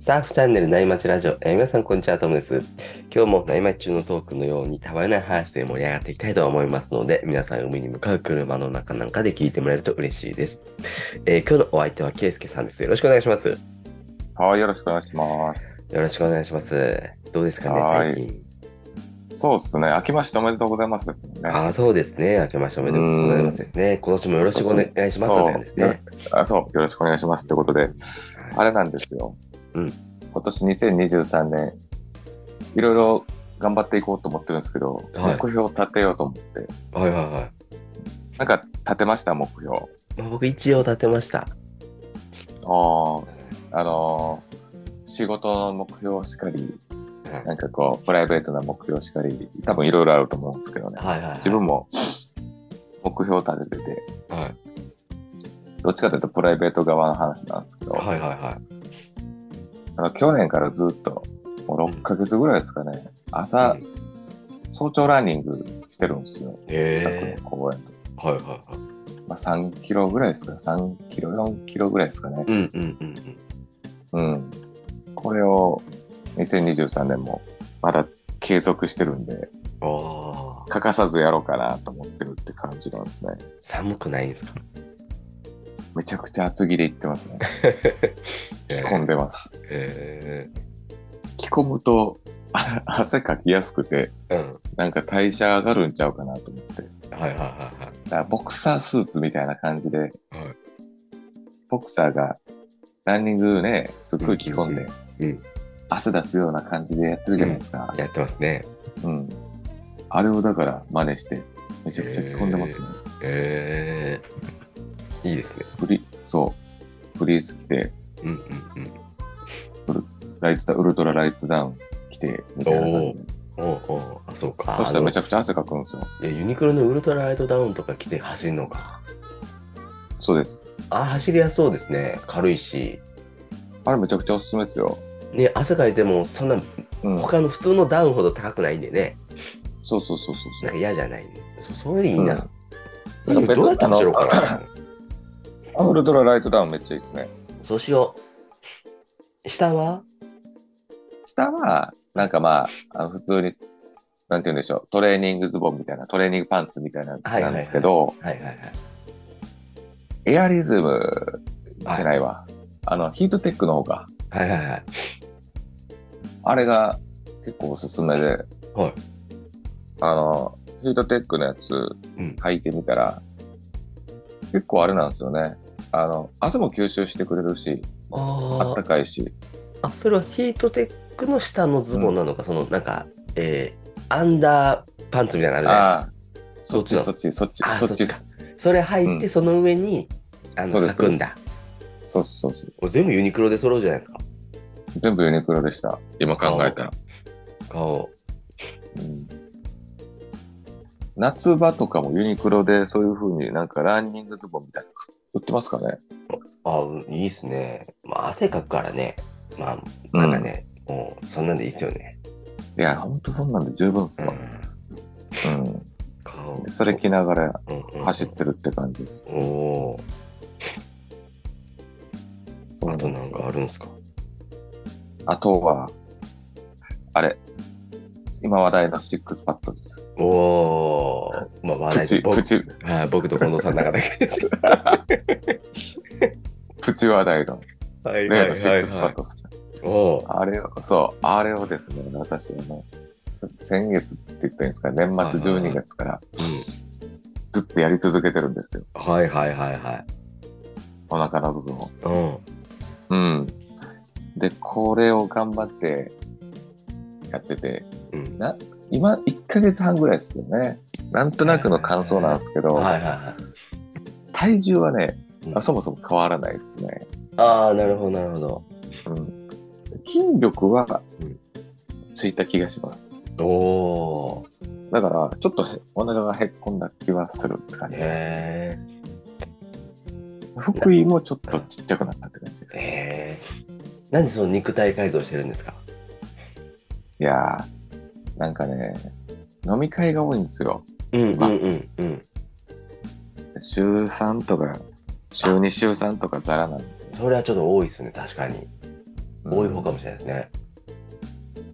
サーフチャンネル内町ラジオ、えー皆さんこんにちは、トムです。今日も内町中のトークのようにたわいない話で盛り上がっていきたいと思いますので、皆さん海に向かう車の中なんかで聞いてもらえると嬉しいです。えー今日のお相手はケイスケさんです。よろしくお願いします。よはい、よろしくお願いします。ろしくお願いします。どうですかね、はい最近。そうですね。明けましておめでとうございますですよね。ああ、そうですね。明けましておめでとうございますですね。今年もよろしくお願いしますね。あそう、よろしくお願いします。ということで、あれなんですよ。うん今年2023年、いろいろ頑張っていこうと思ってるんですけど、はい目標を立てようと思って。はいはいはい。なんか立てました、目標。あまあ僕一応立てました。あー、あのー仕事の目標しかり、なんかこう、プライベートな目標しかり、多分いろいろあると思うんですけどね。はいはい、はい。自分も目標を立ててて、はい。どっちかというとプライベート側の話なんですけど、はいはいはい。あの去年からずっと、もう6ヶ月ぐらいですかね、朝、うん早朝ランニングしてるんですよ。近くへの公園と。えはいはいはい。まあ、3キロぐらいですか、3キロ、4キロぐらいですかね。うんうんうんうん。うん。これを2023年もまだ継続してるんで。欠かさずやろうかなと思ってるって感じなんですね。寒くないんですか？めちゃくちゃ厚着でいってますね。着込んでます。へ着込むとあ汗かきやすくて、えうん。なんか代謝上がるんちゃうかなと思って。はいはいはいはい。だからボクサースーツみたいな感じで、はいボクサーがランニングね、すっごい着込んで、うん汗出すような感じでやってるじゃないですか。やってますね。うん。あれをだから真似して、めちゃくちゃ着込んでますね。へえいいですね。フリそう。フリース着て、うんうんうん。ライトウルトラライトダウン着て、みたいな感じで。おうおうあ、そうか。そしたらめちゃゃくちゃ汗かくんですよ。いやユニクロのウルトラライトダウンとか着て走るのか？そうです。あ、走りやすそうですね。軽いし。あれめちゃくちゃおすすめですよ。ね、汗かいてもそんなうん。他の普通のダウンほど高くないんでね。そうそうそうそうなんか嫌じゃないね。そそれいいな。うんなんかどうやって走ろうかな。あウルトラライトダウンめっちゃいいですね。そうしよう。下は？下は、なんかまあ、あの普通に、なんて言うんでしょう、トレーニングズボンみたいな、トレーニングパンツみたいな、なんですけど。エアリズムじゃないわ。あの、ヒートテックの方が、はいはいはい。あれが結構おすすめで、はい。あの、ヒートテックのやつうん履いてみたら、結構あれなんですよね。あの、汗も吸収してくれるし、ああったかいし、あ。あ、それはヒートテックの下のズボンなのか、そのなんか、えー、アンダーパンツみたいなのあるじゃないですか。そっちそっちそっち、そっち、あーそっちそっちか。それ履いて、うんその上に、あの、履くんだ。そうそうそう。全部ユニクロで揃うじゃないですか。全部ユニクロでした。今考えたら。顔。うん夏場とかもユニクロでそういう風になんかランニングズボンみたいなの売ってますかね？あ、いいっすね。まあ、汗かくからね。まあ、なんかね、もう、そんなんでいいっすよね。いや、ほんとそんなんで十分っすわ。うん。うん。それ着ながらうんうん走ってるって感じです。おおー。あとなんかあるんすか？あとは、あれ、今話題のシックスパッドです。おお。まあ、話題プチ、僕プチ、はい、僕と近藤さんの中だけです。プチ話題のはいシックスパッドですね。おーあれを、そう、あれをですね、私はね、せ先月って言ったんですか、年末12月からずっとやり続けてるんですよ。うん。はいはいはいはい。お腹の部分を。うん。うん。で、これを頑張ってやってて、うん。な今、1ヶ月半ぐらいですよね。なんとなくの感想なんですけど、はいはいはい。体重はね、うんあそもそも変わらないですね。ああ、なるほどなるほど。うん、筋力はうんついた気がします。おお。だから、ちょっとへお腹がへっこんだ気はするって感じです。へ福井もちょっとちっちゃくなったって感じ。え。へえ。なんでその肉体改造してるんですか？いやー、なんかね、飲み会が多いんですよ。うんうんうんうん。週3とか、週2、週3とかザラなんで。それはちょっと多いですね、確かに。多い方かもしれないですね。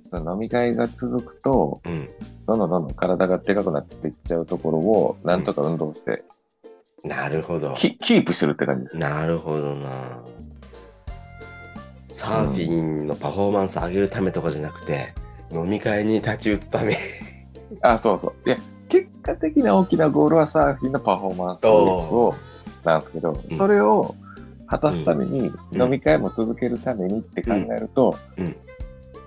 その飲み会が続くと、うん。どんどんどんどん体がでかくなっていっちゃうところを、なんとか運動して、なるほど。キキープするって感じです。なるほどな。サーフィンのパフォーマンス上げるためとかじゃなくて、飲み会に立ち打つため。あ、そうそう。いや、結果的な大きなゴールはサーフィンのパフォーマンスをなんですけど、んそれを果たすために、うん飲み会も続けるためにって考えると、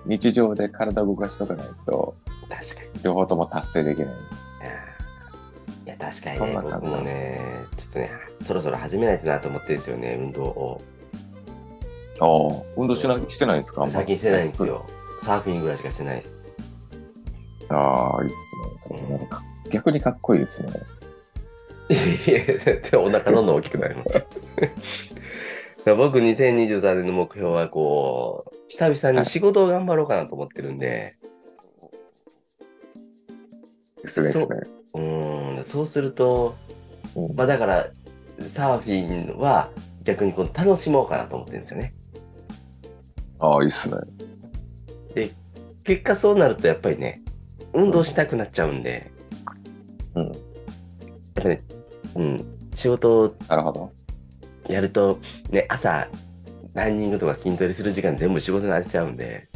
日常で体を動かしとかないと、確かに。両方とも達成できない。いや、確かにね、僕もね、ちょっとね、そろそろ始めないとなと思ってるんですよね、運動を。ああ、運動しなしてないんですか？最近してないんです。よ。サーフィンぐらいしかしてないです。ああ、いいっすね。そんか逆にかっこいいですね。いやでお腹どんどん大きくなります。僕2023年の目標はこう久々に仕事を頑張ろうかなと思ってるんで、すごいですね。うーんそうするとうんまあだからサーフィンは逆にこう楽しもうかなと思ってるんですよね。ああ、いいっすね。で結果そうなるとやっぱりね運動したくなっちゃうんでうん。やっぱね、うん、仕事をなるほど。やるとね朝ランニングとか筋トレする時間全部仕事になっちゃうんで。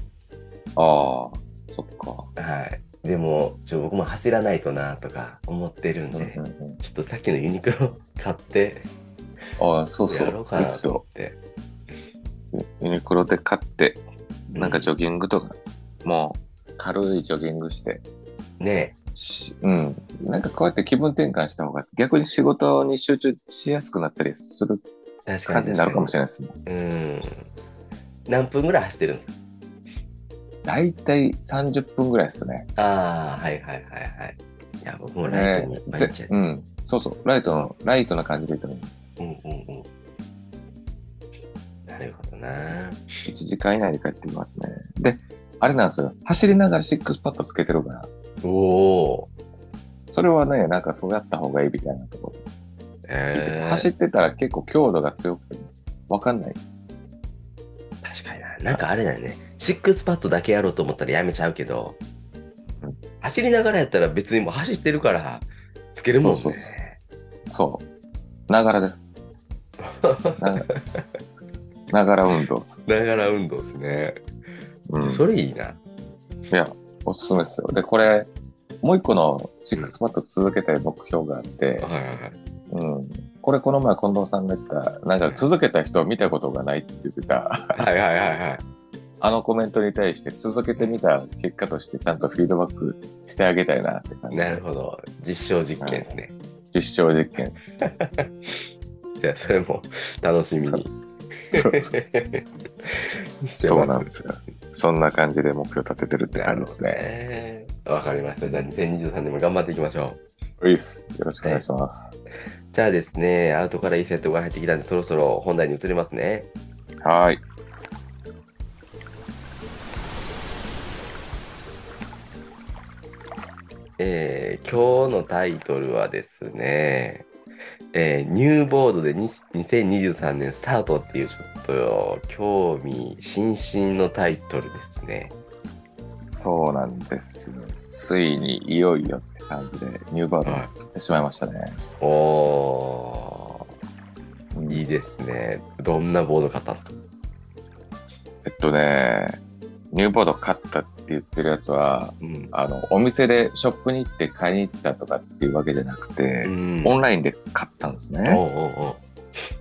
ああ、そっか。はい。でも、ちょ僕も走らないとなとか思ってるんで、うんうんうんちょっとさっきのユニクロ買ってああ、そうそう。やろうかいいっすなと思っよ。て。ユニクロで買って、なんかジょョギングとか、もう軽いジョギングして、ねしうん。なんかこうやって気分転換した方が逆に仕事に集中しやすくなったりする確かに感じになるかもしれれないですね。うん。何分ぐらい走ってるんですか？だいたい30分ぐらいですね。ああ、はいはいはいはい。いや、僕もライトに毎ぜ日やってうん。そうそう。ライトの、ライトな感じでいいと思います。うんうんうん。なるほどな。1時間以内で帰ってきますね。で、あれなんですよ。走りながらシックスパッドつけてるから、おお。それはね、なんかそうやった方がいいみたいなところ。えー、走ってたら結構強度が強くて、わかんない。確かにな。なんかあれだよね。シックスパッドだけやろうと思ったらやめちゃうけど、うん走りながらやったら別にもう走ってるからつけるもんね。そう。ながらです。な ながら運動。ながら運動ですね。うん、それいいな。いや、おすすめですよ。で、これ、もう一個のシックスパッド続けたい目標があって、はいはいはい。うん。これこの前近藤さんが言った、なんか続けた人を見たことがないって言ってた、はいはいはいはい。あのコメントに対して続けてみた結果としてちゃんとフィードバックしてあげたいなって感じ。なるほど。実証実験ですね。実証実験。いや、それも楽しみに。そうして そうなんま。ですすよ。そんな感じで目標立ててるって感じですね。ね。わかりました。じゃあ2023年も頑張っていきましょう。よろしくお願いします。じゃあですね、アウトからいいセットが入ってきたんで、そろそろ本題に移りますね。はーい。えー今日のタイトルはですね、えーニューボードでに2023年スタートっていうちょっと興味津々のタイトルですね。そうなんですよ。ついにいよいよって感じでニューバードには来てしまいましたね。おうんー、いいですね。どんなボード買ったんですか？えっとね、ニューボード買ったって言ってるやつは、うん。あの、お店でショップに行って買いに行ったとかっていうわけじゃなくて、うんオンラインで買ったんですおうね。おう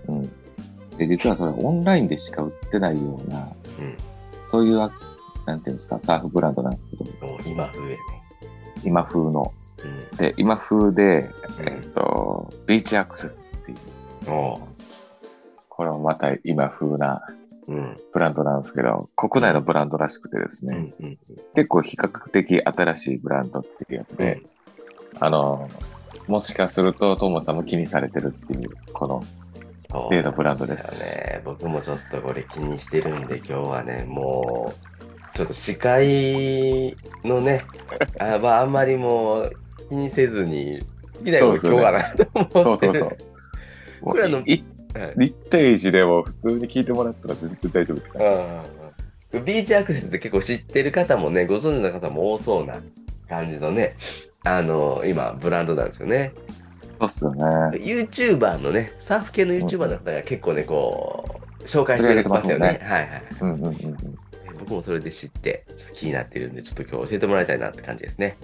おううん。で、実はそれオンラインでしか売ってないような、うんそういうあ、なんていうんですか、サーフブランドなんですけど、今風ね。今風の。うで、今風で、んえっと、ビーチアクセスっていう、これもまた今風なうん。ブランドなんですけど、国内のブランドらしくてですね、うん。うん。結構比較的新しいブランドっていうやつで、あの、もしかすると、トモさんも気にされてるっていう、この、例のブランドですよね。僕もちょっとこれ気にしてるんで、今日はね、もう、ちょっと視界のね、あまあ、あんまりもう気にせずに、好きなように今日はなと思ってる。そうそうそう。もこれあの1対1でも普通に聞いてもらったら全然大丈夫ですビーチアクセスって結構知ってる方もね、ご存知の方も多そうな感じのね、あの、今、ブランドなんですよね。そうっすよね。YouTuber のね、サーフ系の YouTuber の方が結構ね、こう、紹介してますよね。取はいはい。うんうんうんうん。僕もそれで知って、ちょっと気になってるんで、ちょっと今日教えてもらいたいなって感じですね。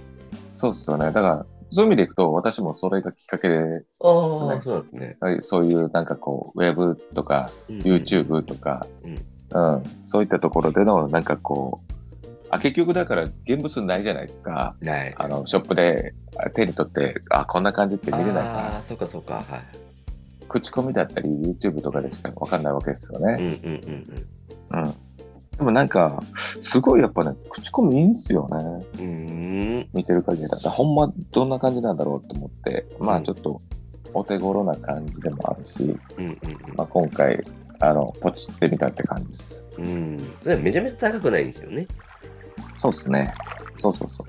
そうっすよね。だから、そういう意味でいくと、私もそれがきっかけで、ああ、そうですね。はいそういうなんかこう、ウェブとか、YouTube とか、うんうん、そういったところでの、なんかこう、あ結局だから現物ないじゃないですか。あの、ショップであ手に取って、あ、こんな感じって見れないから、ああ、そうかそうか。はい。口コミだったり YouTube とかでしかわかんないわけですようんうんね。うんうん。でもなんか、すごいやっぱね、口コミいいんすよね。うん。見てる限りだったら、ほんまどんな感じなんだろうと思って、まうんあちょっとお手頃な感じでもあるし、うんまあ今回、あの、ポチってみたって感じです。うんうん。うん。それめちゃめちゃ高くないんですよね。そうっすね。そうそうそ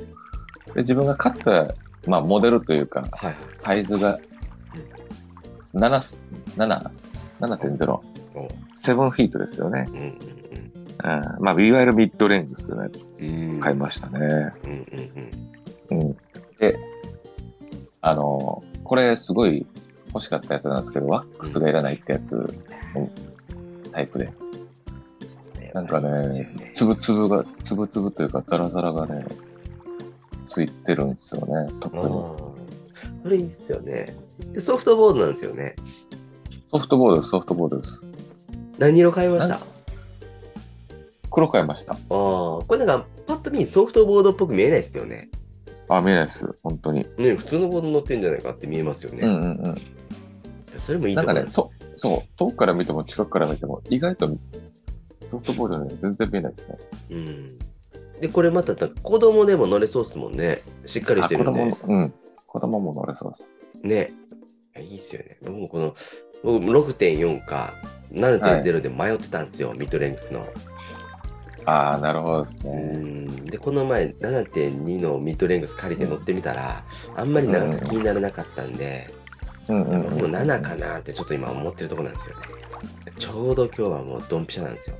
う。で、自分が買った、まあモデルというか、はいはい。サイズが、7、7、7.0、お7フィートですよね。うんうんうん。まあ、いわゆるミッドレングスのやつ。買いましたね。うんうんうん。うん。で、あの、これすごい欲しかったやつなんですけど、ワックスがいらないってやつのタイプで、なんかね、つぶつぶが、つぶつぶというか、ザラザラがね、ついてるんですよね、特に。それいいっすよね。でソフトボードなんですよね。ソフトボードです、ソフトボードです。何色買いました？な黒買いました。ああ、これなんか、パッと見ソフトボードっぽく見えないですよね。あ、見えないです、本当に。ね、普通のボード乗ってんじゃないかって見えますよね。うんうんうん。それもいいところなん、ですよ。と、そう、遠くから見ても近くから見ても、意外とソフトボードね、全然見えないですね。うん。で、これまた子供でも乗れそうっすもんね。しっかりしてるんで。あ子供も、うん。子供も乗れそうです。ね。いいっすよね。僕もこの、僕も6.4か7.0で迷ってたんですよ、ミッドレングスの。ああ、なるほどですうね。ん。で、この前7.2のミッドレングス借りて乗ってみたら、あんまり長さ気にならなかったんで、うんうん、僕も7かなってちょっと今思ってるところなんですよね。ちょうど今日はもうドンピシャなんですよ。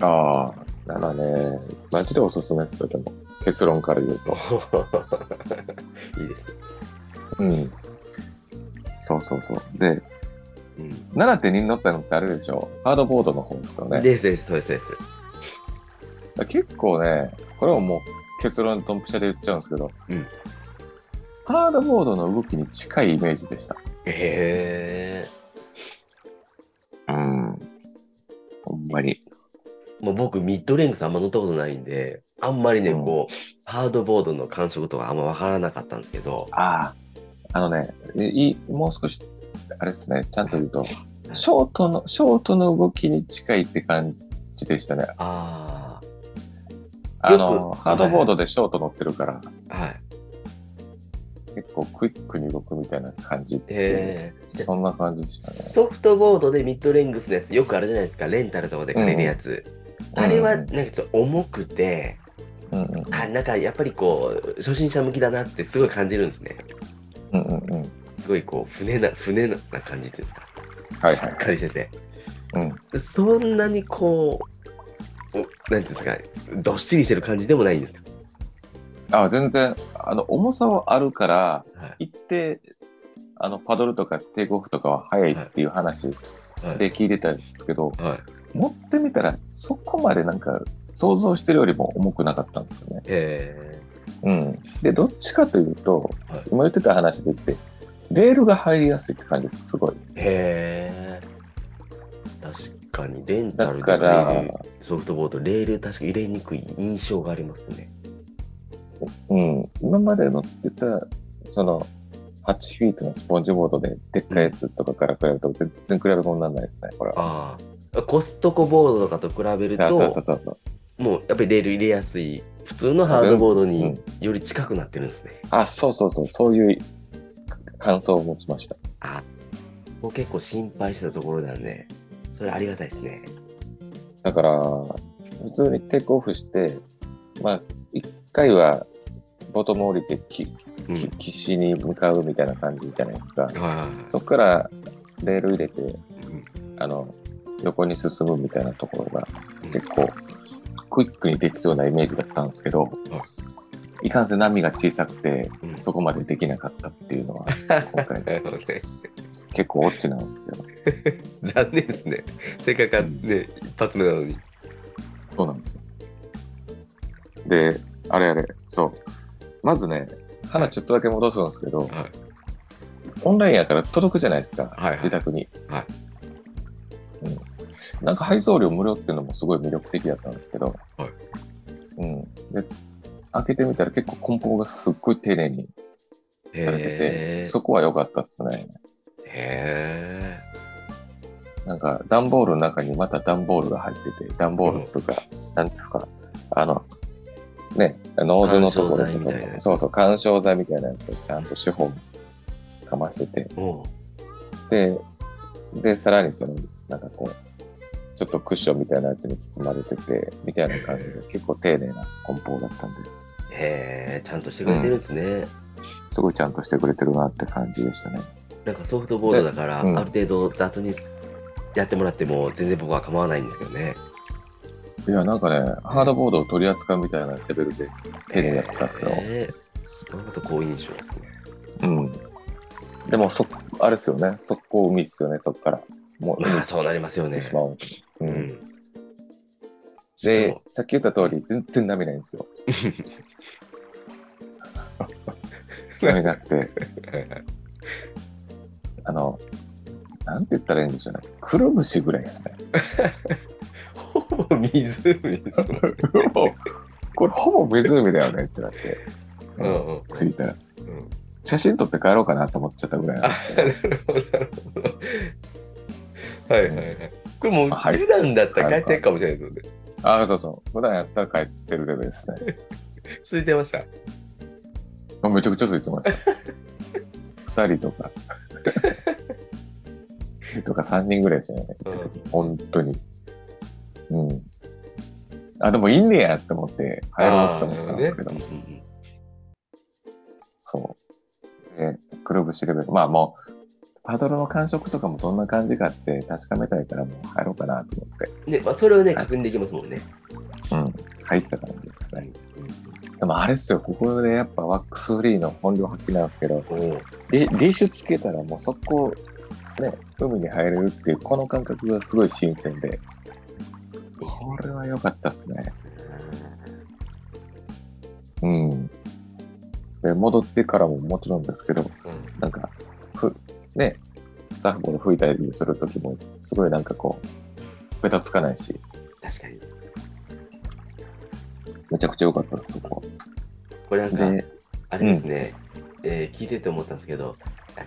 ああ、ならね、マジでおすすめですよ、でも。結論から言うと。いいですね。うん。そうそうそう。で、うん7.2に乗ったのってあれでしょ？ハードボードの方ですよね。ですです、そうです、そうです。結構ね、これはもう結論ドンピシャで言っちゃうんですけど、うんハードボードの動きに近いイメージでした。へうん。ほんまに。ー。もう僕、ミッドレングスあんま乗ったことないんで、あんまりね、うんこう、ハードボードの感触とかあんまわからなかったんですけど、ああ、あのね、いいもう少し、あれですね、ちゃんと言うと、ショートの、ショートの動きに近いって感じでしたね。ああよの、くハードボードでショート乗ってるから、あ、はい。結構クイックに動くみたいな感じって、えー、そんな感じでしたね。ソフトボードでミッドレングスのやつよくあるじゃないですか、レンタルとかで借りるやつ。うんあれはうんなんかちょっと重くて、うんうんあ、なんかやっぱりこう、初心者向きだなってすごい感じるんですね。うんうんうん。すごいこう、船な、船な感じっていうんですか。しっはいはい。かりしてて。うん。そんなにこう、おなんていうんですか、どっしりしてる感じでもないんですか。あ、全然、あの、重さはあるから、はい。一定、あの、パドルとかテイクオフとかは早いっていう話はい。で聞いてたんですけど、はい、持ってみたら、そこまでなんか、想像してるよりも重くなかったんですよね。えうん。で、どっちかというと、はい今言ってた話で言って、レールが入りやすいって感じです、すごい。ー、へー確かに、レンタだルでからソフトボード、レール確か入れにくい印象がありますね。うん。今まで乗ってた、その、8フィートのスポンジボードで、でっかいやつとかから比べると、全然比べ物にならないですね、これは。ああ。コストコボードとかと比べると、そうそう。もうやっぱりレール入れやすい、普通のハードボードうにんより近くなってるんですね。あ、そうそうそう、そういう感想を持ちました。あ、そこ結構心配してたところなんで、それありがたいですね。だから、普通にテイクオフして、まあ、一回はボトム降りてき、うん。き岸に向かうみたいな感じじゃないですか。はそこからレール入れて、い。うんあの、横に進むみたいなところがうん結構クイックにできそうなイメージだったんですけど、いかんせん波が小さくて、うんそこまでできなかったっていうのは、今回。結構オチなんですけど、残念ですね。せっかくね、一発目なのに。そうなんですよ。で、あれあれ、そう。まずね、話ちょっとだけ戻すんですけど、はい。オンラインやから届くじゃないですか、はいはい自宅に。はいうん。なんか配送料無料っていうのもすごい魅力的だったんですけど、はいうん。で、開けてみたら結構梱包がすっごい丁寧にされてへて、ーそこは良かったですね。へなんか段ボールの中にまた段ボールが入ってて、段ボールとか、なんていうか、あの、ね、ノーズのところとか緩衝材みたいなやも、つ。そうそう、緩衝材みたいなやつをちゃんと四方かましてで、で、さらにその、なんかこう、ちょっとクッションみたいなやつに包まれてて、みたいな感じで、結構丁寧な梱包だったんで、へえ、ちゃんとしてくれてるんですね。すごいちゃんとしてくれてるなって感じでしたね。なんかソフトボードだから、ある程度雑にやってもらっても全然僕は構わないんですけどね。いや、なんかね、ハードボードを取り扱うみたいなレベルで丁寧だったんですよ。へーなんか好印象ですね。うん。でも、そ、あれですよね。速攻海っすよね、そっから。もう、海まあそうなりますよね。しまう。う。うんでさっき言った通り、全然波ないんですよ。波なくて、あの、なんて言ったらいいんでしょうね。くるぶしぐらいですね。ほぼ湖ですもんね。これほぼ湖だよねってなって、うんうんうん着いたら。うん写真撮って帰ろうかなと思っちゃったぐらいなんあですけど。なるほど、なるほど。はいはいはい。これもう普段だったら帰ってるかもしれないですよね。ああ、そうそう。普段やったら帰ってるレベルですね。空いてました？あめちゃくちゃついてました。二人とか。とか三人ぐらいでしたね。うん本当に。うん。あ、でもいいんねやって思って入ろうと思ったんですけど、あーなるほどねそう。で、くるぶしレベル。まあもう、パドルの感触とかもどんな感じかって確かめたいからもう入ろうかなと思って、うんね、まあ、それをね、確認できますもんね。うん。入った感じですね。うでもあれっすよ、ここでやっぱワックスフリーの本領発揮なんですけど、うリリーシュつけたらもう速攻、ね、海に入れるっていう、この感覚がすごい新鮮で、これは良かったですね。うん。で、戻ってからももちろんですけど、うんなんか、ふ、ね、サーフボード吹いたりするときも、すごいなんかこう、ベタつかないし、確かに。めちゃくちゃ良かったです、そこ。これなんか、で、あれですね、えー聞いてて思ったんですけど、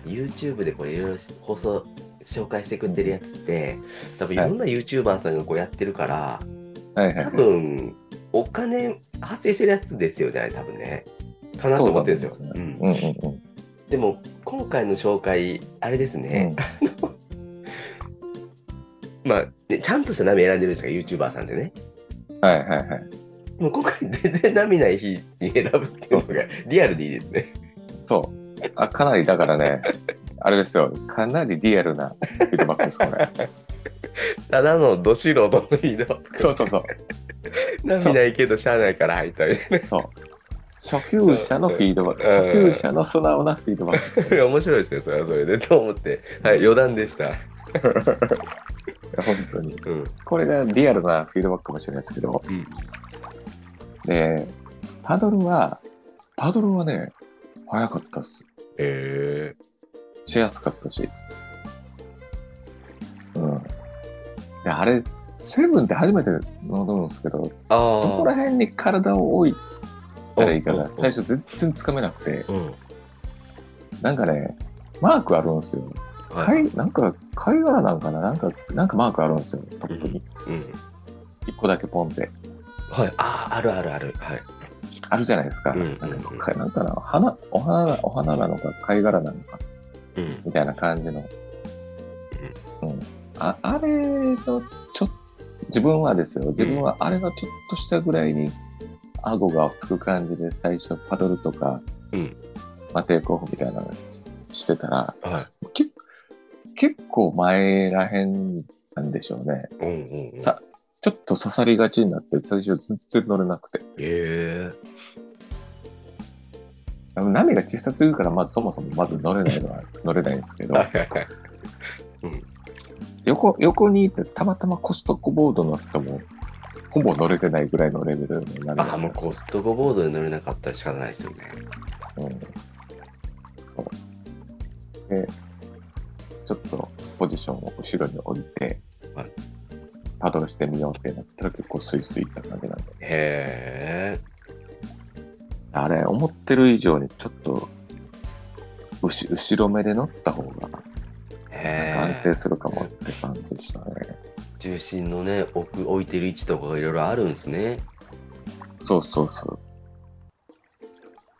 YouTube でこれいろいろ放送紹介してくれてるやつって、多分いろんな YouTuber さんがこうやってるから、多はいはいはい。分お金発生してるやつですよね、多分ね。かなと思ってるんですよ。そううんうんうんうん。でも今回の紹介、あれですね、まあ、ねちゃんとした波選んでるんですか、YouTuber さんでね。はいはいはい。もう今回全然波ない日に選ぶっていうのがリアルでいいですね。そう。あ、かなりだからね、あれですよ。かなりリアルなフィードバックです、これ。ただのど素人のフィードバック。そうそうそう。波ないけどしゃあないから入ったみたいそう。初級者のフィードバック。初級者の素直なフィードバック。な。面白いですね、それはそれで。と思って。はい、余談でした。本当に。うん。これがリアルなフィードバックかもしれないですけど。うんで、パドルは、パドルはね、早かったっす。へえしやすかったし。うん。で、あれ、セブンって初めて乗るんですけど、ああ。どこら辺に体を置いたらいいかうんうんうんが最初全然つかめなくて、うん。なんかね、マークあるんですよ。はい。貝、なんか、貝殻なんかな？なんか、なんかマークあるんですよ、トップに。うん。一個だけポンって。はい。ああ、あるあるある。はい。あるじゃないですか。うんうんうんなんか花、お花な、お花なのか、貝殻なのか、うん。みたいな感じの。うん。あ、あれの、ちょっ自分はですよ、自分はあれがちょっとしたぐらいに、顎がつく感じで最初パドルとか、うん。まあ、テイクオフみたいなのしてたら、はい。け結構前らへんなんでしょうね。うんうんうん。さ、ちょっと刺さりがちになって、最初全然乗れなくて。えあの波が小さすぎるから、まずそもそもまず乗れないのは乗れないんですけど、横、横にいてたまたまコストコボードの人も、ほぼ乗れてないぐらいのレベルの波があ、もうコストコボードで乗れなかったら仕方ないですよね。うんそうで、ちょっとポジションを後ろに置いて、はいパドルしてみようってなったら結構スイスイいった感じなんで。へえ。あれ、思ってる以上にちょっと、後後ろ目で乗った方がへ安定え。するかもって感じでしたね。重心のね、置く、置いてる位置とかがいろいろあるんですね。そうそうそう。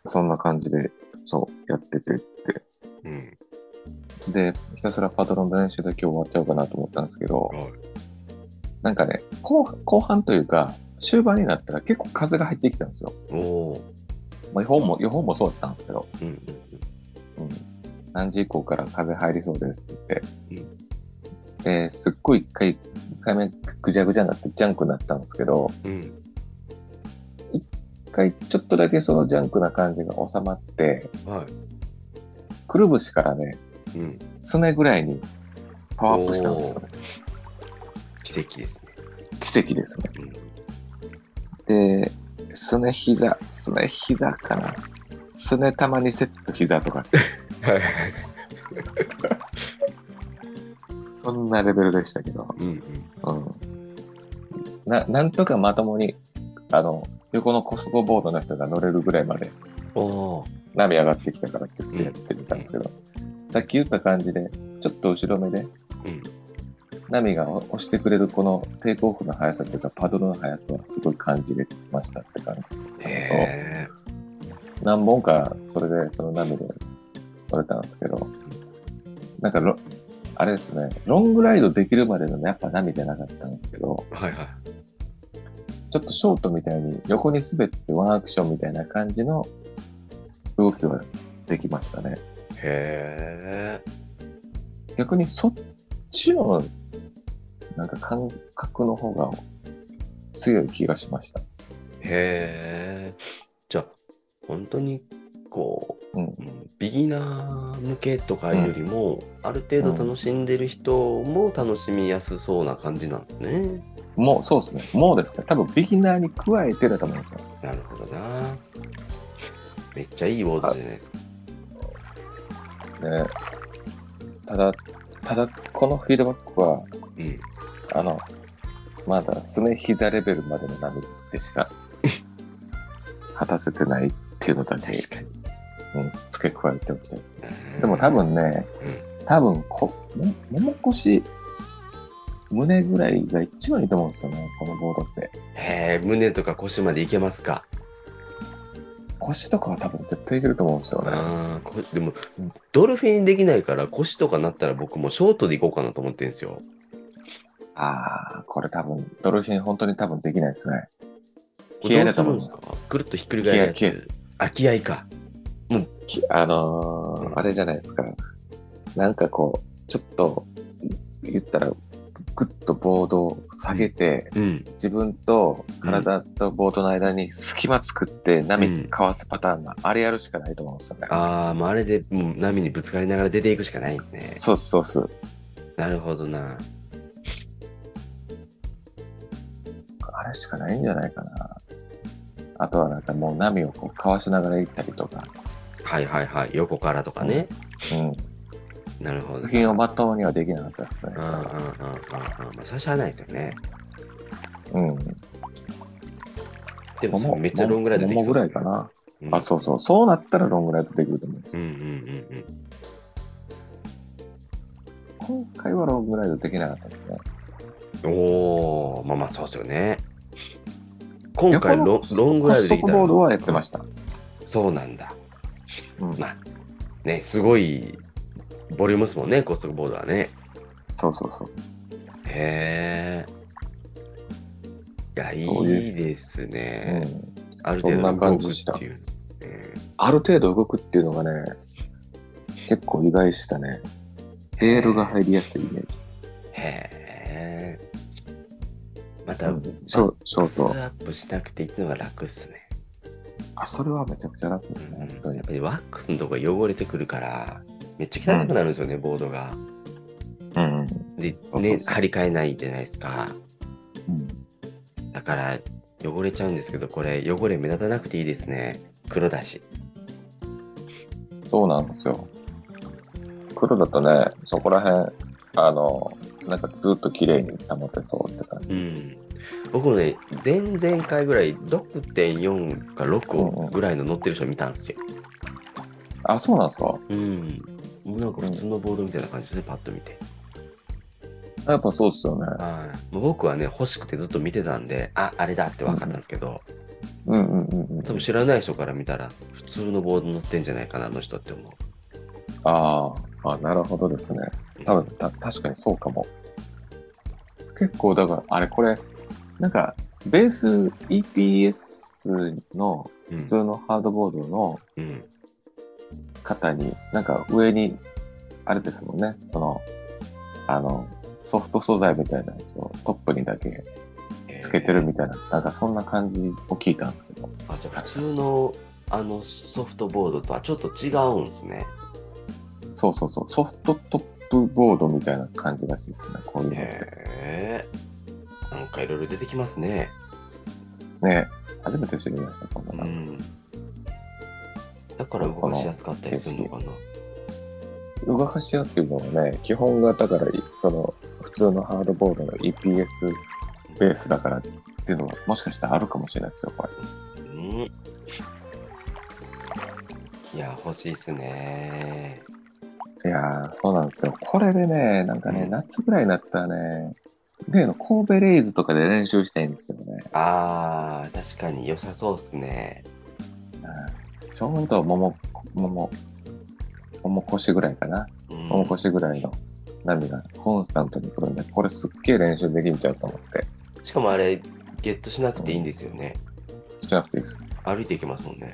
そんな感じで、そう、やっててって。うん。で、ひたすらパドルの練習で今日終わっちゃおうかなと思ったんですけど、はいなんかね、後後半というか、終盤になったら結構風が入ってきたんですよ。おお。まあ、予報も、予報もそうだったんですけど、うんうんうん、何時以降から風入りそうですって言って、で、すっごい一回、一回目ぐじゃぐじゃになってジャンクになったんですけど、うん。うん。一回ちょっとだけそのジャンクな感じが収まって、はい。くるぶしからね、うん。すねぐらいにパワーアップしたんですよね。奇跡ですね。奇跡ですね。うん。で、すね膝、すね膝かな。すねたまにセット膝とか、はい。そんなレベルでしたけど、うんうん。うん。な、なんとかまともに、あの、横のコスコボードの人が乗れるぐらいまで。波上がってきたからって言ってやってみたんですけど、さっき言った感じで、ちょっと後ろ目で、うん。波が押してくれるこのテイクオフの速さというか、パドルの速さはすごい感じれましたって感じ。何本かそれでその波で乗れたんですけど、なんかロ、あれですね、ロングライドできるまでのやっぱ波じゃなかったんですけど、はいはい。ちょっとショートみたいに横に滑ってワンアクションみたいな感じの動きはできましたね。へえ。逆にそっちのなんか感覚の方が強い気がしました。へえ。じゃあ、本当に、こう、うん。うんビギナー向けとかよりも、ある程度楽しんでる人も楽しみやすそうな感じなんですね。もうそうですね。もうですね。多分ビギナーに加えてだと思うんですよ。なるほどな。めっちゃいいボードじゃないですか。ね、ただ、ただ、このフィードバックは、うん。あの、まだすね膝レベルまでの波でしか果たせてないっていうのだけ。うん、付け加えておきたい。うんでも多、分ね、多分こ、ももも腰、胸ぐらいが一番いいと思うんですよね、このボードって。へえ、胸とか腰までいけますか？腰とかは多分絶対いけると思うんですよね。ああ、こでも、ドルフィンできないから腰とかなったら僕もショートでいこうかなと思ってるんですよ。ああ、これ多分、ドルフィン本当に多分できないですね。こ気合だと思うんですかくるっとひっくり返るや気合つ。あ、気合か。きあのーうんあれじゃないですか。なんかこう、ちょっと、言ったら、ぐっとボードを下げて、うん。自分と体とボードの間に隙間作って波うんかわすパターンが、あれやるしかないと思うんですよね。ああ、もうあれで、もう波にぶつかりながら出ていくしかないんですね。そうそうそう。なるほどな。しかないんじゃないかな。あとはなんかもう波をこうかわしながら行ったりとか、はいはいはい。横からとかね。うん。なるほど。作品をまともにはできなかったですねうん。うんうんうんうん。まあ、そしゃあないですよね。うん。でもそれめっちゃロングライドできそうももぐらいかな。うんあ、そうそう。そうなったらロングライドできると思うんですよ。うんうんうん今回はロングライドできなかったですね。うん。おー、まあまあそうですよね。今回ロロングライドできたら、コストコボードはやってました。そうなんだ。うん。まあ、ね、すごいボリュームですもんね、コストコボードはね。そうそうそう。へえ。いや、いいですうね。ん。ある程度動くっていう。うんある程度動くっていうのがね、結構意外でしたね。ヘールが入りやすいイメージ。ショショバックスアート。ップしなくていいのが楽っすね。あ、それはめちゃくちゃ楽ね。うんやっぱりワックスのとこが汚れてくるから、めっちゃ汚くなるんですよね、ボードが。うんうん。で、ね、張り替えないじゃないですか。うんだから、汚れちゃうんですけど、これ、汚れ目立たなくていいですね。黒だし。そうなんですよ。黒だとね、そこら辺、あの、なんかずっと綺麗に保てそうって感じ。うん。僕もね、前々回ぐらい6.4か6ぐらいの乗ってる人見たんですよ。あ、そうなんですか？うん。もうなんか普通のボードみたいな感じですね、パッと見て。やっぱそうですよね。はい。もう僕はね、欲しくてずっと見てたんで、あ、あれだって分かったんですけど、うんうんうんうん。多分知らない人から見たら、普通のボード乗ってんじゃないかな、あの人って思う。あーあ、なるほどですね。多分た確かにそうかも。結構、だから、あれこれ、なんか、ベース EPS のうん普通のハードボードのうん。型に、なんか上に、あれですもんね、その、あの、ソフト素材みたいなやつをトップにだけつけてるみたいな、なんかそんな感じを聞いたんですけど。あ、じゃあ普通のあのソフトボードとはちょっと違うんですね。そうそうそう、ソフトトップボードみたいな感じらしいですね、こういうのって。へえ。なんかいろいろ出てきますね。ね初めて知りました、こんなの。うん。だから動かしやすかったりするのかな。動かしやすいのはね、基本がだから、その、普通のハードボードの EPS ベースだからっていうのは、もしかしたらあるかもしれないですよ、これ。うん。いや、欲しいっすね。いやー、そうなんですよ。これでね、なんかね、うん夏ぐらいになったらね、例の神戸レイズとかで練習したいんですよね。あー、確かに良さそうっすね。うんちょうど桃、桃、桃腰ぐらいかな。うん桃腰ぐらいの波がコンスタントに来るんで、これすっげえ練習できんちゃうと思って、しかもあれ、ゲットしなくていいんですよね。しなくていいです。歩いていけますもんね。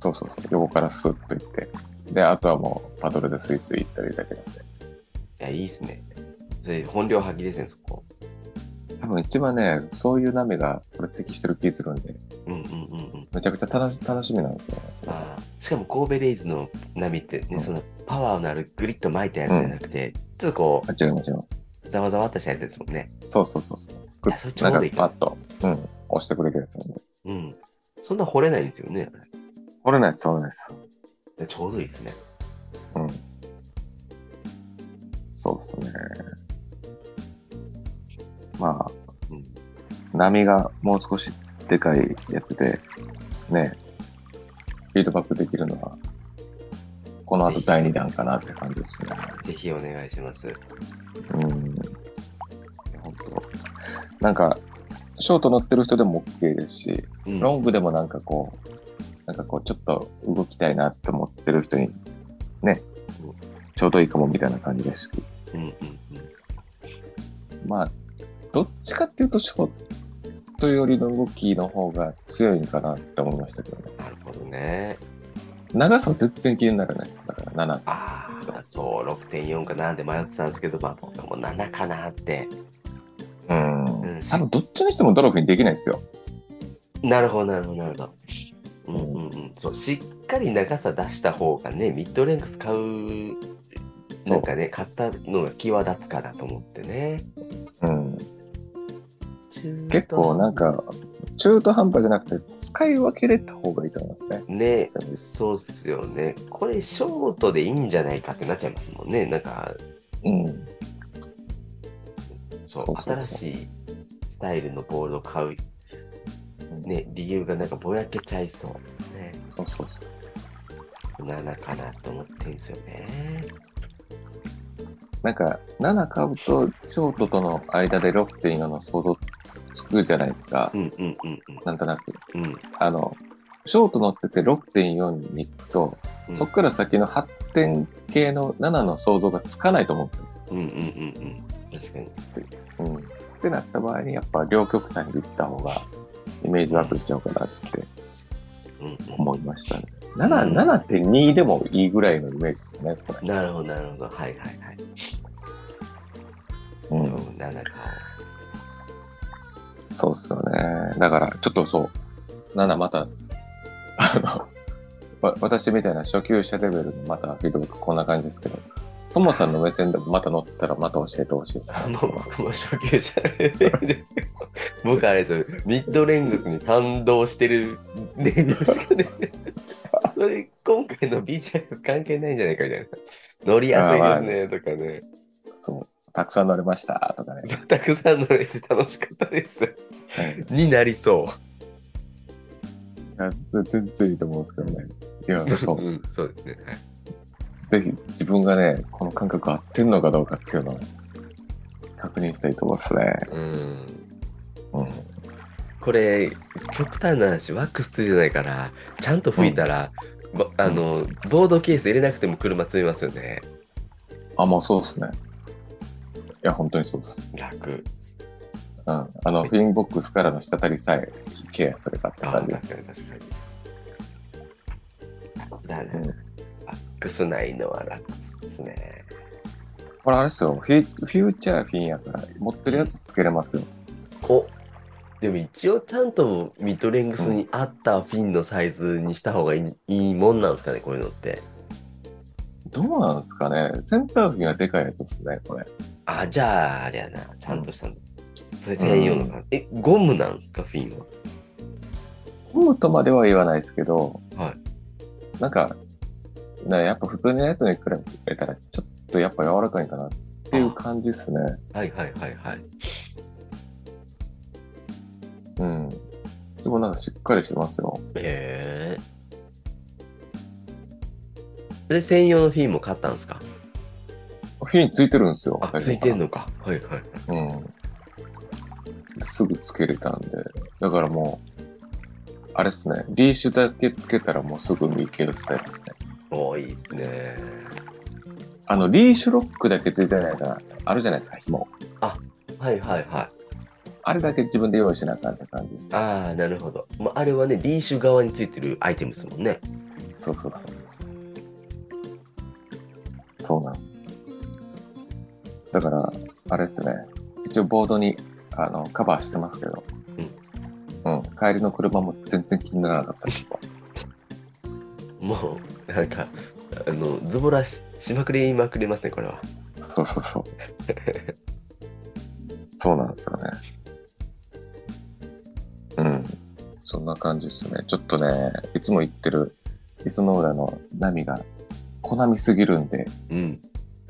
そうそうそう。横からスッと行って。で、あとはもうパドルでスイスイ行ったりだけなんで。いや、いいっすね。それ、本領発揮ですね、そこ。多分一番ね、そういう波がこれ適してる気するんで、うんうんうんうん。めちゃくちゃ楽し楽しみなんですよあーしかも神戸レイズの波ってね、うんそのパワーのあるグリッと巻いたやつじゃなくて、ちょっとこあ、違いますよ。う、ざわざわっとしたやつですもんね。そうそうそうそう。いやそっちの方がいいかなんかパッと、うん、押してくれるやつなんで。うん。そんな掘れないんですよね。あれこれないそうです。でちょうどいいですね。うん。そうですね。まあ、うん。波がもう少しでかいやつで、ね、フィードバックできるのは、この後第2弾かなって感じですね。ぜひお願いします。うん。本当なんか、ショート乗ってる人でも OK ですし、うん。ロングでもなんかこう、なんかこう、ちょっと動きたいなって思ってる人に、ね、ちょうどいいかもみたいな感じですし、うんうんうん。まあ、どっちかっていうと、ショートよりの動きの方が強いんかなって思いましたけどね。なるほどね。長さは全然気にならない。だから7。ああ、そう、6.4かなって迷ってたんですけど、まあ僕も7かなって。うん。うん多分どっちにしてもドロにできないですよ。なるほど、なるほど、なるほど。うんうんうん。そう、しっかり長さ出した方がね、ミッドレングス買う、なんかね、買ったのが際立つかなと思ってね。うん。結構なんか、中途半端じゃなくて、使い分けれた方がいいと思いますね。ね、そうっすよね。これ、ショートでいいんじゃないかってなっちゃいますもんね。なんか、うん。そう、そうそうそう新しいスタイルのボールを買う、ね、理由がなんかぼやけちゃいそう。ね、そうそうそう。7かなと思ってんですよね。なんか、7買うと、ショートとの間で6.4の想像つくじゃないですか。うんうんうんなんとなく。うん。うんあの、ショート乗ってて6.4に行くと、うんそっから先の8点系の7の想像がつかないと思うんですよ。うんうんうんうん。確かに。うん。ってなった場合に、やっぱ両極端に行った方が、イメージワークいっちゃうかなってうんうん思いましたね。7 7.2でもいいぐらいのイメージですね、これ。なるほど、なるほど。はいはいはい。うん。でも7か。そうっすよね。だから、ちょっとそう、なんだ、また、あの、わ私みたいな初級者レベルのまたフィードバックこんな感じですけど、ともさんの目線でもまた乗ったらまた教えてほしいです、あの、僕も初級者レベルですけど、僕あれですよ、ミッドレングスに感動してるレベルしかね、それ今回の BGS 関係ないんじゃないかみたいな。乗りやすいですね、とかね。そう。たくさん乗れましたとかね。たくさん乗れて楽しかったです。はいになりそいや全然いいと思うんですけどね。いや、う。そう。うん、そうですね。はいぜひ自分がね、この感覚合ってんのかどうかっていうのを確認したいと思いますね。うん。うん。これ、極端な話、ワックスついてないから、ちゃんと吹いたら、ばあの、ボードケース入れなくても車積めますよね。あ、もうそうですね。いや、本当にそうです。楽。うん。あの、フィンボックスからの滴りさえケアすればって感じです。確かに確かに。だね。うんワックスないのは楽ですね。これあれですよフィ、フューチャーフィンやから、持ってるやつつけれますよ。おでも一応ちゃんとミッドレングスに合ったフィンのサイズにした方がいい,、いいもんなんですかね、こういうのって。どうなんですかねセンターフィンがでかいやつですね、これ。あ、じゃあ、あれやな、ちゃんとしたの。それ専用のかな、え、ゴムなんですか、フィンは？ゴムとまでは言わないですけど、はい。なんか、ね、やっぱ普通のやつに比べたら、ちょっとやっぱ柔らかいかなっていう感じですね。はいはいはいはい。うん。でもなんかしっかりしてますよ。へえ。で、専用のフィンも買ったんですか？フィンついてるんですよ。あ、ついてんのか。はいはい。うん。すぐつけれたんで。だからもう、あれですね。リーシュだけつけたらもうすぐ見切るスタイルですね。おーいいですね。あの、リーシュロックだけついてないから、あるじゃないですか、紐。はいはいはい。あれだけ自分で用意しなあかんって感じです。ああ、なるほど。まあ、あれはね、リーシュ側についてるアイテムですもんね。そうそうそう。そうなの。だから、あれですね。一応ボードにあのカバーしてますけど、うん。帰りの車も全然気にならなかったりとか。もう、なんか、あの、ズボラししまくりまくりますね、これは。そうそうそう。そうなんですよね。うん。そんな感じですね。ちょっとね、いつも言ってる磯の浦の波が好みすぎるんで、うん。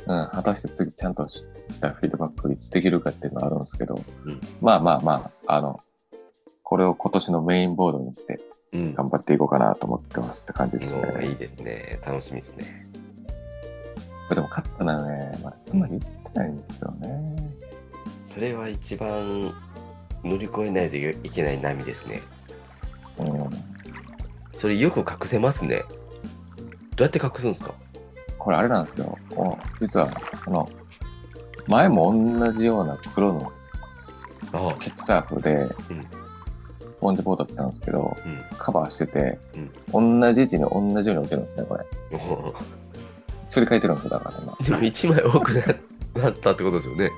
うん、果たして次ちゃんとししたフィードバックいつできるかっていうのはあるんですけど、うんまあまあまあ、あの、これを今年のメインボードにしてうん。頑張っていこうかなと思ってますって感じですね。もういいですね。楽しみですね。これでも勝ったのはね、まだつまり言ってないんですよね。それは一番乗り越えないといけない波ですね。うん。それよく隠せますね。どうやって隠すんですか？これあれなんですよ。お実は、あの、前も同じような黒のキャッチサーフで、ポンジボードだったんですけど、うん。カバーしてて、同じ位置に同じように置いてるんですね、これ。すり替えてるんですよ、だから今。でも1枚多くななったってことですよね。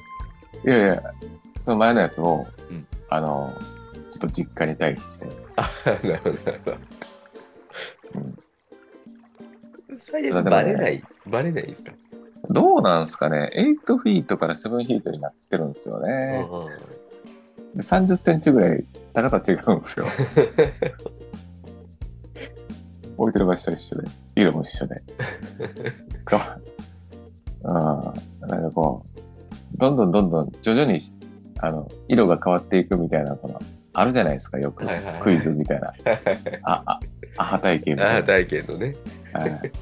いやいや、その前のやつを、うんあの、ちょっと実家に退避して、あなるほど、なるほうんど。最悪バレない、バレないですか、どうなんすかね ?8 フィートから7フィートになってるんですよね。で30センチぐらい高さ違うんですよ。置いてる場所一緒で、色も一緒で。かうん、なんかこう、どんどんどんどん徐々に、あの、色が変わっていくみたいな、この、あるじゃないですか、よく。はいはいはいクイズみたいな。あ、あ、アハ体験みたいな。体験のね。は い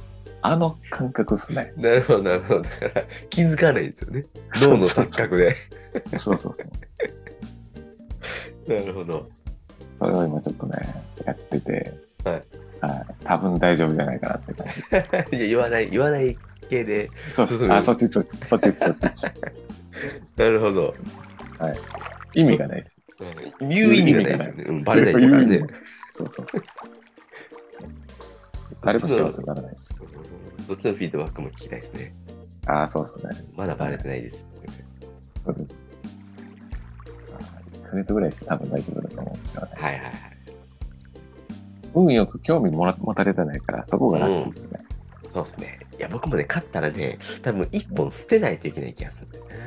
あの感覚っすね。なるほど、なるほど。だから気づかないんですよね。脳の錯覚で。そうそうそう。なるほど。それを今ちょっとね、やってて、はい。はい。多分大丈夫じゃないかなって感じです。いや言わない、言わない系で。そうっす。あ、そっちそっち、そっちそっち。なるほど。意味がないです。うん言う意味がないですよね。うん、バレないからね。そうそう。誰も幸せにならないです。そっちのフィードバックも聞きたいですね。ああ、そうですね。まだバレてないです。そうです1ヶ月ぐらいして多分大丈夫だと思うんですよね。はいはいはい。運よく興味もら持たれてないから、そこがラッキーですね。そうですね。いや、僕もね、勝ったらね、多分一本捨てないといけない気がするんだよ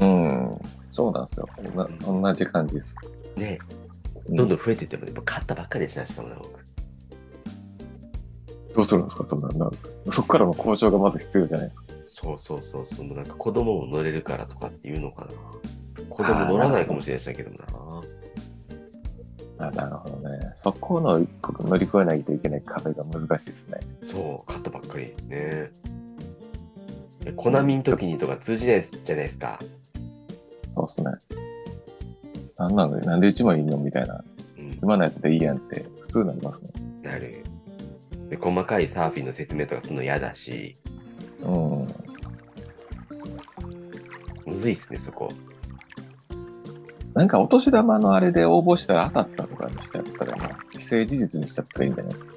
うん。そうなんですよ。な同じ感じです。な。ねうんどんどん増えてってもね、もう勝ったばっかりでしな、しかもね、僕。どうするんですか？そんな、なんかそこからの交渉がまず必要じゃないですか。そうそうそう、そのなんか子供も乗れるからとかっていうのかな。子供乗らないかもしれないけどな。あなるほどね。そこの一個乗り越えないといけない壁が難しいですね。そう、勝ったばっかりね。でコナミの時にとか通じないじゃないですか。そうですね。なんなのなんで1枚いんの？みたいな。うん、今のやつでいいやんって普通になりますね。なる。で、細かいサーフィンの説明とかするの嫌だし、うん。むずいっすね、そこ。なんかお年玉のあれで応募したら当たったとかにしちゃったら、もう既成事実にしちゃったらいいんじゃないですか。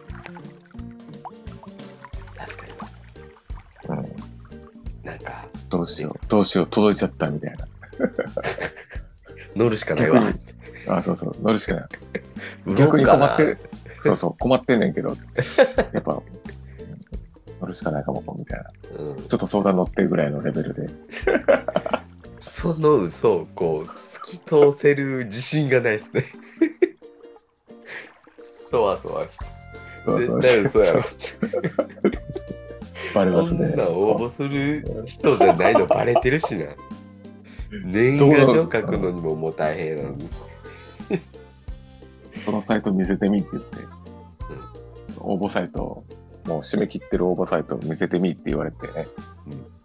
確かに。うん。なんか、どうしよう、どうしよう、届いちゃったみたいな。乗るしかないわ。逆あ、そうそう、乗るしかない。逆に困ってる。そうそう、困ってんねんけど、やっぱ、うん乗るしかないかも、みたいな。うん、ちょっと相談乗ってるぐらいのレベルで。その嘘をこう突き通せる自信がないですね。そわそわして。そうそう絶対嘘やろ。バレそますね。んな応募する人じゃないのバレてるしな。年賀状書くのにももう大変なのに。そのサイト見せてみって言って、応募サイト、もう締め切ってる応募サイト見せてみって言われてね。うん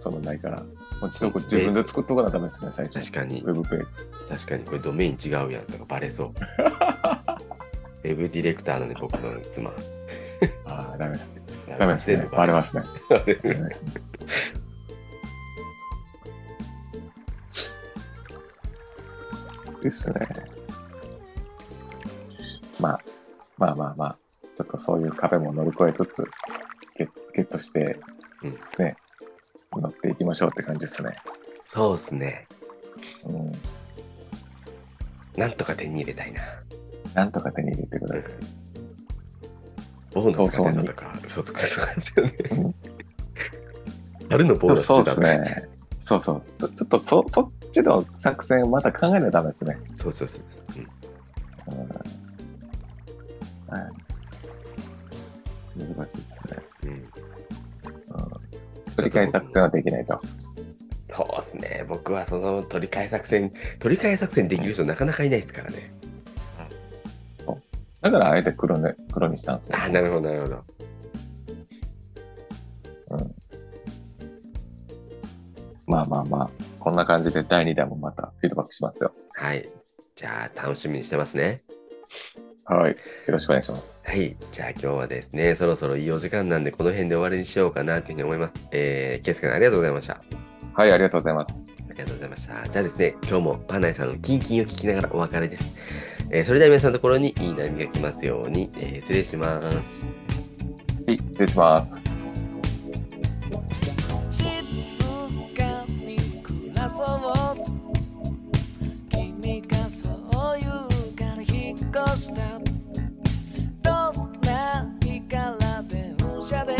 そのないから。もうちょっと自分で作っとかなダメですね、最初。確かにウ、ェブページ。確かにこれドメイン違うやんとかバレそう。ウェブディレクターのね、僕の妻。ああ、ダメですね。ダメですね。ババレレますね。バレダメる。ですね。ですね。まあ、まあまあまあ、そういう壁も乗り越えつつ、ゲッゲットして、うんね、乗っていきましょうって感じですね。そうっすね。うん。なんとか手に入れたいな。なんとか手に入れてください。ボーナスが出たとか嘘つく人なんですよねうん。春のボーナスそう出たとかそうですね。そうそう。ちょちょっとそそっちの作戦また考えないとダメですね。そうそうそうそう。り替え作戦はできないと。そうですね。僕はその取り替え作戦、取り替え作戦できる人なかなかいないですからね。だからあえて黒,、ね、黒にしたんですよ。あなるほど、なるほど。うん。まあまあまあ、こんな感じで第2弾もまたフィードバックしますよ。はい。じゃあ、楽しみにしてますね。はい。よろしくお願いします。はい。じゃあ今日はですね、そろそろいいお時間なんで、この辺で終わりにしようかなというふうに思います。えー、ケイスケさんありがとうございました。あはい、ありがとうございます。りがとうございました。じゃあですね、今日もパナイさんのキンキンを聞きながらお別れです。えー、それでは皆さんのところにいい波が来ますように、えー失礼します。はい、失礼します。静かに暮らそうした。どんな日から電車で